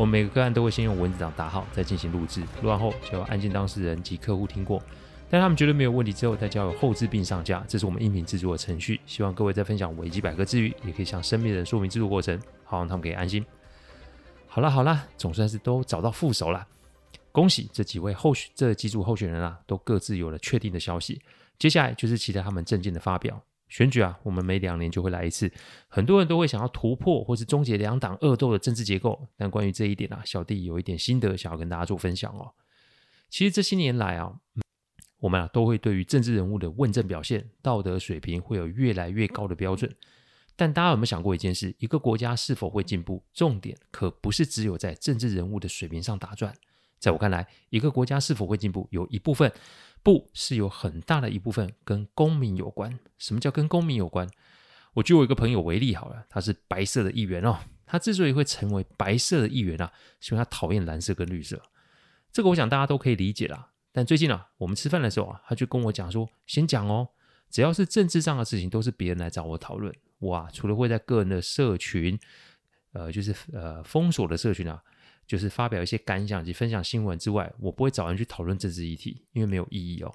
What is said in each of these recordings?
我们每个个案都会先用文字档打好，再进行录制。录完后，交由案件当事人及客户听过，但他们觉得没有问题之后，再交由后制并上架。这是我们音频制作的程序。希望各位在分享维基百科之余，也可以向身边人说明制作过程，好让他们可以安心。好了好了，总算是都找到副手了，恭喜这几位候选这几组候选人啊，都各自有了确定的消息。接下来就是期待他们政见的发表。选举啊，我们每两年就会来一次，很多人都会想要突破或是终结两党恶斗的政治结构。但关于这一点啊，小弟有一点心得想要跟大家做分享哦。其实这些年来啊，我们啊都会对于政治人物的问政表现、道德水平会有越来越高的标准。但大家有没有想过一件事？一个国家是否会进步，重点可不是只有在政治人物的水平上打转。在我看来，一个国家是否会进步，有一部分。不是有很大的一部分跟公民有关。什么叫跟公民有关？我举我一个朋友为例好了，他是白色的议员哦。他之所以会成为白色的议员啊，是因为他讨厌蓝色跟绿色。这个我想大家都可以理解啦。但最近啊，我们吃饭的时候啊，他就跟我讲说：“先讲哦，只要是政治上的事情，都是别人来找我讨论。哇，除了会在个人的社群，呃，就是呃封锁的社群啊。”就是发表一些感想及分享新闻之外，我不会找人去讨论政治议题，因为没有意义哦。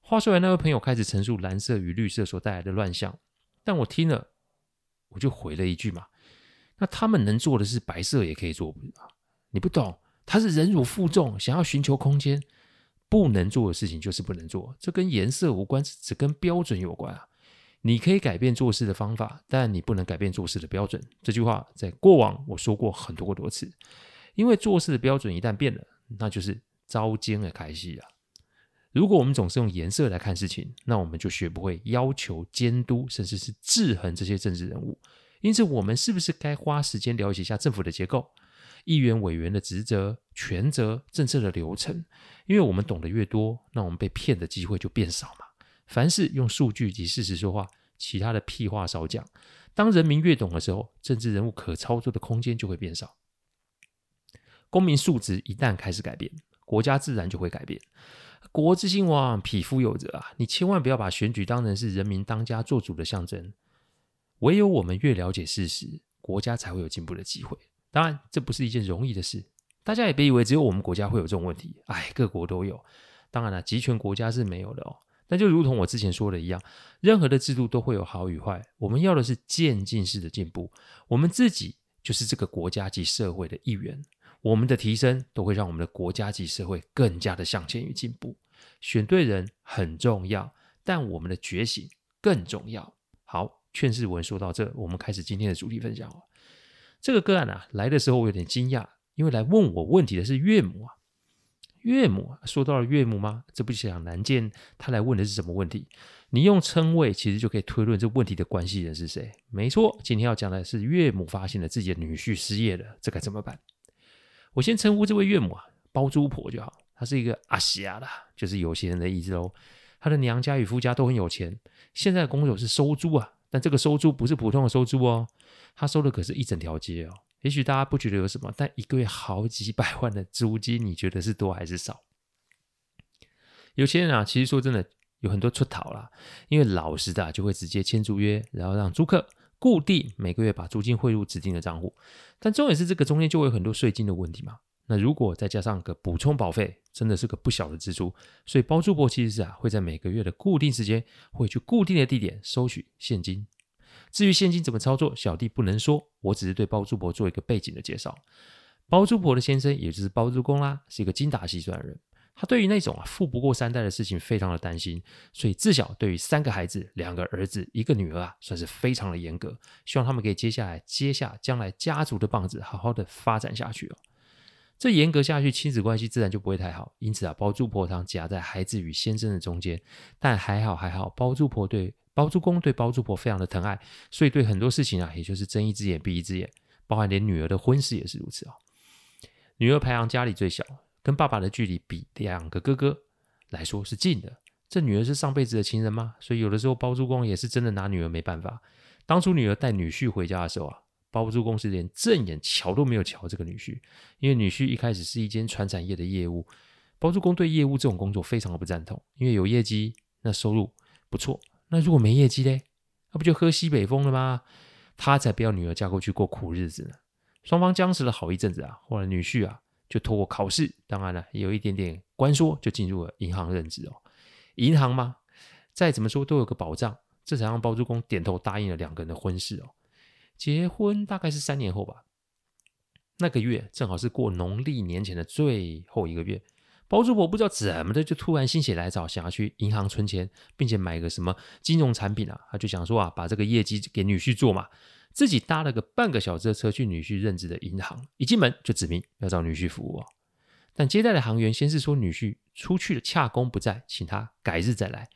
话说来，那位朋友开始陈述蓝色与绿色所带来的乱象，但我听了，我就回了一句嘛：那他们能做的是白色也可以做，你不懂，他是忍辱负重，想要寻求空间，不能做的事情就是不能做，这跟颜色无关，只跟标准有关啊。你可以改变做事的方法，但你不能改变做事的标准。这句话在过往我说过很多多次。因为做事的标准一旦变了，那就是招奸的开始啊！如果我们总是用颜色来看事情，那我们就学不会要求、监督，甚至是制衡这些政治人物。因此，我们是不是该花时间了解一下政府的结构、议员、委员的职责、权责、政策的流程？因为我们懂得越多，那我们被骗的机会就变少嘛。凡事用数据及事实说话，其他的屁话少讲。当人民越懂的时候，政治人物可操作的空间就会变少。公民素质一旦开始改变，国家自然就会改变。国之兴亡，匹夫有责啊！你千万不要把选举当成是人民当家作主的象征。唯有我们越了解事实，国家才会有进步的机会。当然，这不是一件容易的事。大家也别以为只有我们国家会有这种问题，哎，各国都有。当然了，集权国家是没有的哦。那就如同我之前说的一样，任何的制度都会有好与坏。我们要的是渐进式的进步。我们自己就是这个国家及社会的一员。我们的提升都会让我们的国家级社会更加的向前与进步。选对人很重要，但我们的觉醒更重要。好，劝世文说到这，我们开始今天的主题分享。这个个案啊，来的时候我有点惊讶，因为来问我问题的是岳母啊。岳母说到了岳母吗？这不就想难见，他来问的是什么问题？你用称谓其实就可以推论这问题的关系人是谁。没错，今天要讲的是岳母发现了自己的女婿失业了，这该怎么办？我先称呼这位岳母啊，包租婆就好。她是一个阿西亚的，就是有钱人的意思喽。她的娘家与夫家都很有钱。现在的工作是收租啊，但这个收租不是普通的收租哦，她收的可是一整条街哦。也许大家不觉得有什么，但一个月好几百万的租金，你觉得是多还是少？有钱人啊，其实说真的，有很多出逃啦，因为老实的就会直接签租约，然后让租客。固定每个月把租金汇入指定的账户，但重点是这个中间就会有很多税金的问题嘛。那如果再加上个补充保费，真的是个不小的支出。所以包租婆其实是啊会在每个月的固定时间会去固定的地点收取现金。至于现金怎么操作，小弟不能说，我只是对包租婆做一个背景的介绍。包租婆的先生也就是包租公啦，是一个精打细算的人。他对于那种啊富不过三代的事情非常的担心，所以自小对于三个孩子，两个儿子一个女儿啊，算是非常的严格，希望他们可以接下来接下将来家族的棒子，好好的发展下去哦。这严格下去，亲子关系自然就不会太好。因此啊，包租婆常夹在孩子与先生的中间。但还好还好，包租婆对包租公对包租婆非常的疼爱，所以对很多事情啊，也就是睁一只眼闭一只眼，包含连女儿的婚事也是如此哦。女儿排行家里最小。跟爸爸的距离比两个哥哥，来说是近的。这女儿是上辈子的情人吗？所以有的时候包租公也是真的拿女儿没办法。当初女儿带女婿回家的时候啊，包租公是连正眼瞧都没有瞧这个女婿，因为女婿一开始是一间传产业的业务，包租公对业务这种工作非常的不赞同，因为有业绩那收入不错，那如果没业绩嘞，那不就喝西北风了吗？他才不要女儿嫁过去过苦日子呢。双方僵持了好一阵子啊，后来女婿啊就透过考试，当然了，有一点点关说，就进入了银行任职哦。银行嘛，再怎么说都有个保障，这才让包租公点头答应了两个人的婚事哦。结婚大概是三年后吧，那个月正好是过农历年前的最后一个月，包租婆不知道怎么的就突然心血来潮，想要去银行存钱，并且买个什么金融产品啊，他就想说啊，把这个业绩给女婿做嘛，自己搭了个半个小时的车去女婿任职的银行，一进门就指明要找女婿服务哦。但接待的行员先是说女婿出去了，恰公不在，请他改日再来。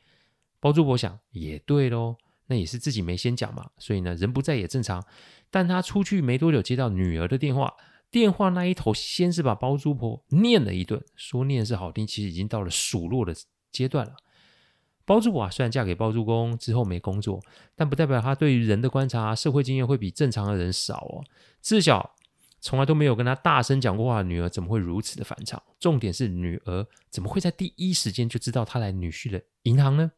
包租婆想也对喽，那也是自己没先讲嘛，所以呢，人不在也正常。但他出去没多久，接到女儿的电话，电话那一头先是把包租婆念了一顿，说念是好听，其实已经到了数落的阶段了。包租婆啊，虽然嫁给包租公之后没工作，但不代表她对于人的观察、社会经验会比正常的人少哦，至少。从来都没有跟他大声讲过话的女儿怎么会如此的反常？重点是女儿怎么会在第一时间就知道他来女婿的银行呢？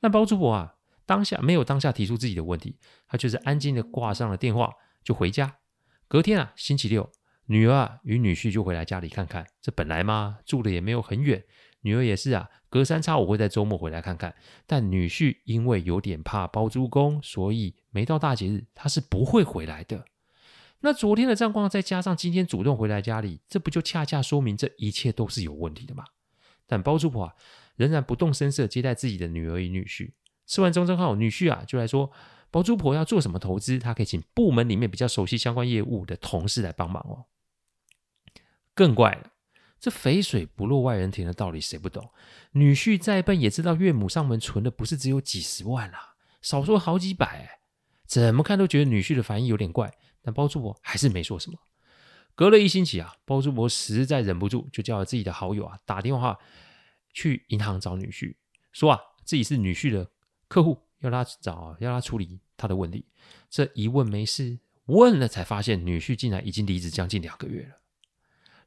那包租婆啊，当下没有当下提出自己的问题，她就是安静的挂上了电话就回家。隔天啊，星期六，女儿啊与女婿就回来家里看看。这本来嘛，住的也没有很远，女儿也是啊，隔三差五会在周末回来看看。但女婿因为有点怕包租公，所以没到大节日他是不会回来的。那昨天的状况，再加上今天主动回来家里，这不就恰恰说明这一切都是有问题的吗？但包租婆，仍然不动声色接待自己的女儿与女婿。吃完中餐后，女婿啊就来说，包租婆要做什么投资，他可以请部门里面比较熟悉相关业务的同事来帮忙哦。更怪了，这肥水不落外人田的道理谁不懂？女婿再笨也知道岳母上门存的不是只有几十万啊，少说好几百哎，怎么看都觉得女婿的反应有点怪。但包租婆还是没说什么。隔了一星期啊，包租婆实在忍不住，就叫了自己的好友啊打电话去银行找女婿，说啊自己是女婿的客户，要他找要他处理他的问题。这一问没事，问了才发现女婿竟然已经离职将近两个月了，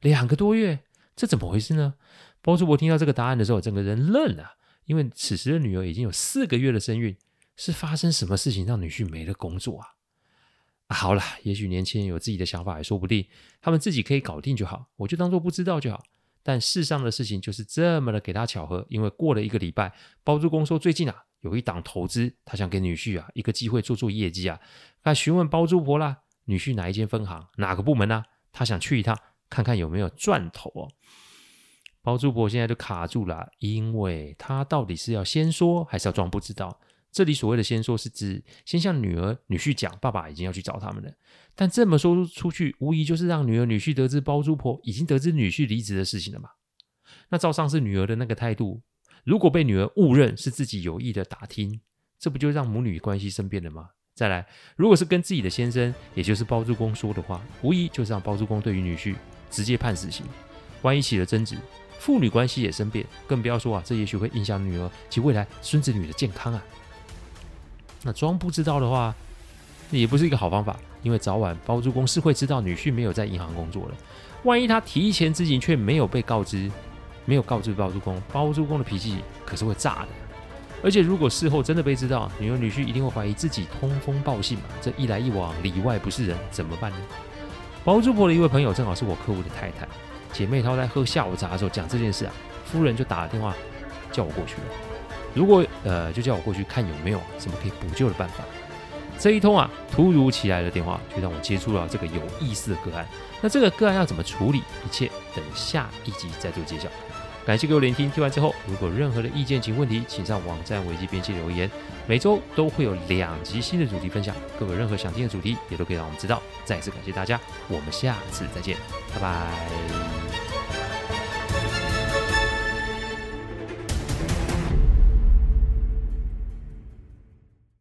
两个多月，这怎么回事呢？包租婆听到这个答案的时候，整个人愣了，因为此时的女儿已经有四个月的身孕，是发生什么事情让女婿没了工作啊？啊、好了，也许年轻人有自己的想法也说不定，他们自己可以搞定就好，我就当做不知道就好。但世上的事情就是这么的给他巧合，因为过了一个礼拜，包租公说最近啊有一档投资，他想给女婿啊一个机会做做业绩啊，他询问包租婆啦，女婿哪一间分行哪个部门呢、他想去一趟看看有没有赚头哦。包租婆现在就卡住了，因为他到底是要先说还是要装不知道？这里所谓的先说，是指先向女儿、女婿讲，爸爸已经要去找他们了。但这么说出去，无疑就是让女儿、女婿得知包租婆已经得知女婿离职的事情了嘛？那照上次女儿的那个态度，如果被女儿误认是自己有意的打听，这不就让母女关系生变了吗？再来，如果是跟自己的先生，也就是包租公说的话，无疑就是让包租公对于女婿直接判死刑。万一起了争执，父女关系也生变，更不要说啊，这也许会影响女儿及未来孙子女的健康啊。那装不知道的话，也不是一个好方法，因为早晚包租公是会知道女婿没有在银行工作的。万一他提前知情却没有被告知，没有告知包租公，包租公的脾气可是会炸的。而且如果事后真的被知道，女儿女婿一定会怀疑自己通风报信嘛。这一来一往，里外不是人，怎么办呢？包租婆的一位朋友正好是我客户的太太，姐妹她在喝下午茶的时候讲这件事啊，夫人就打了电话叫我过去了。如果呃，就叫我过去看有没有什么可以补救的办法。这一通啊，突如其来的电话，就让我接触了这个有意思的个案。那这个个案要怎么处理？一切等下一集再做揭晓。感谢各位聆听，听完之后如果任何的意见及问题，请上网站维基编辑留言。每周都会有两集新的主题分享，各位任何想听的主题也都可以让我们知道。再次感谢大家，我们下次再见，拜拜。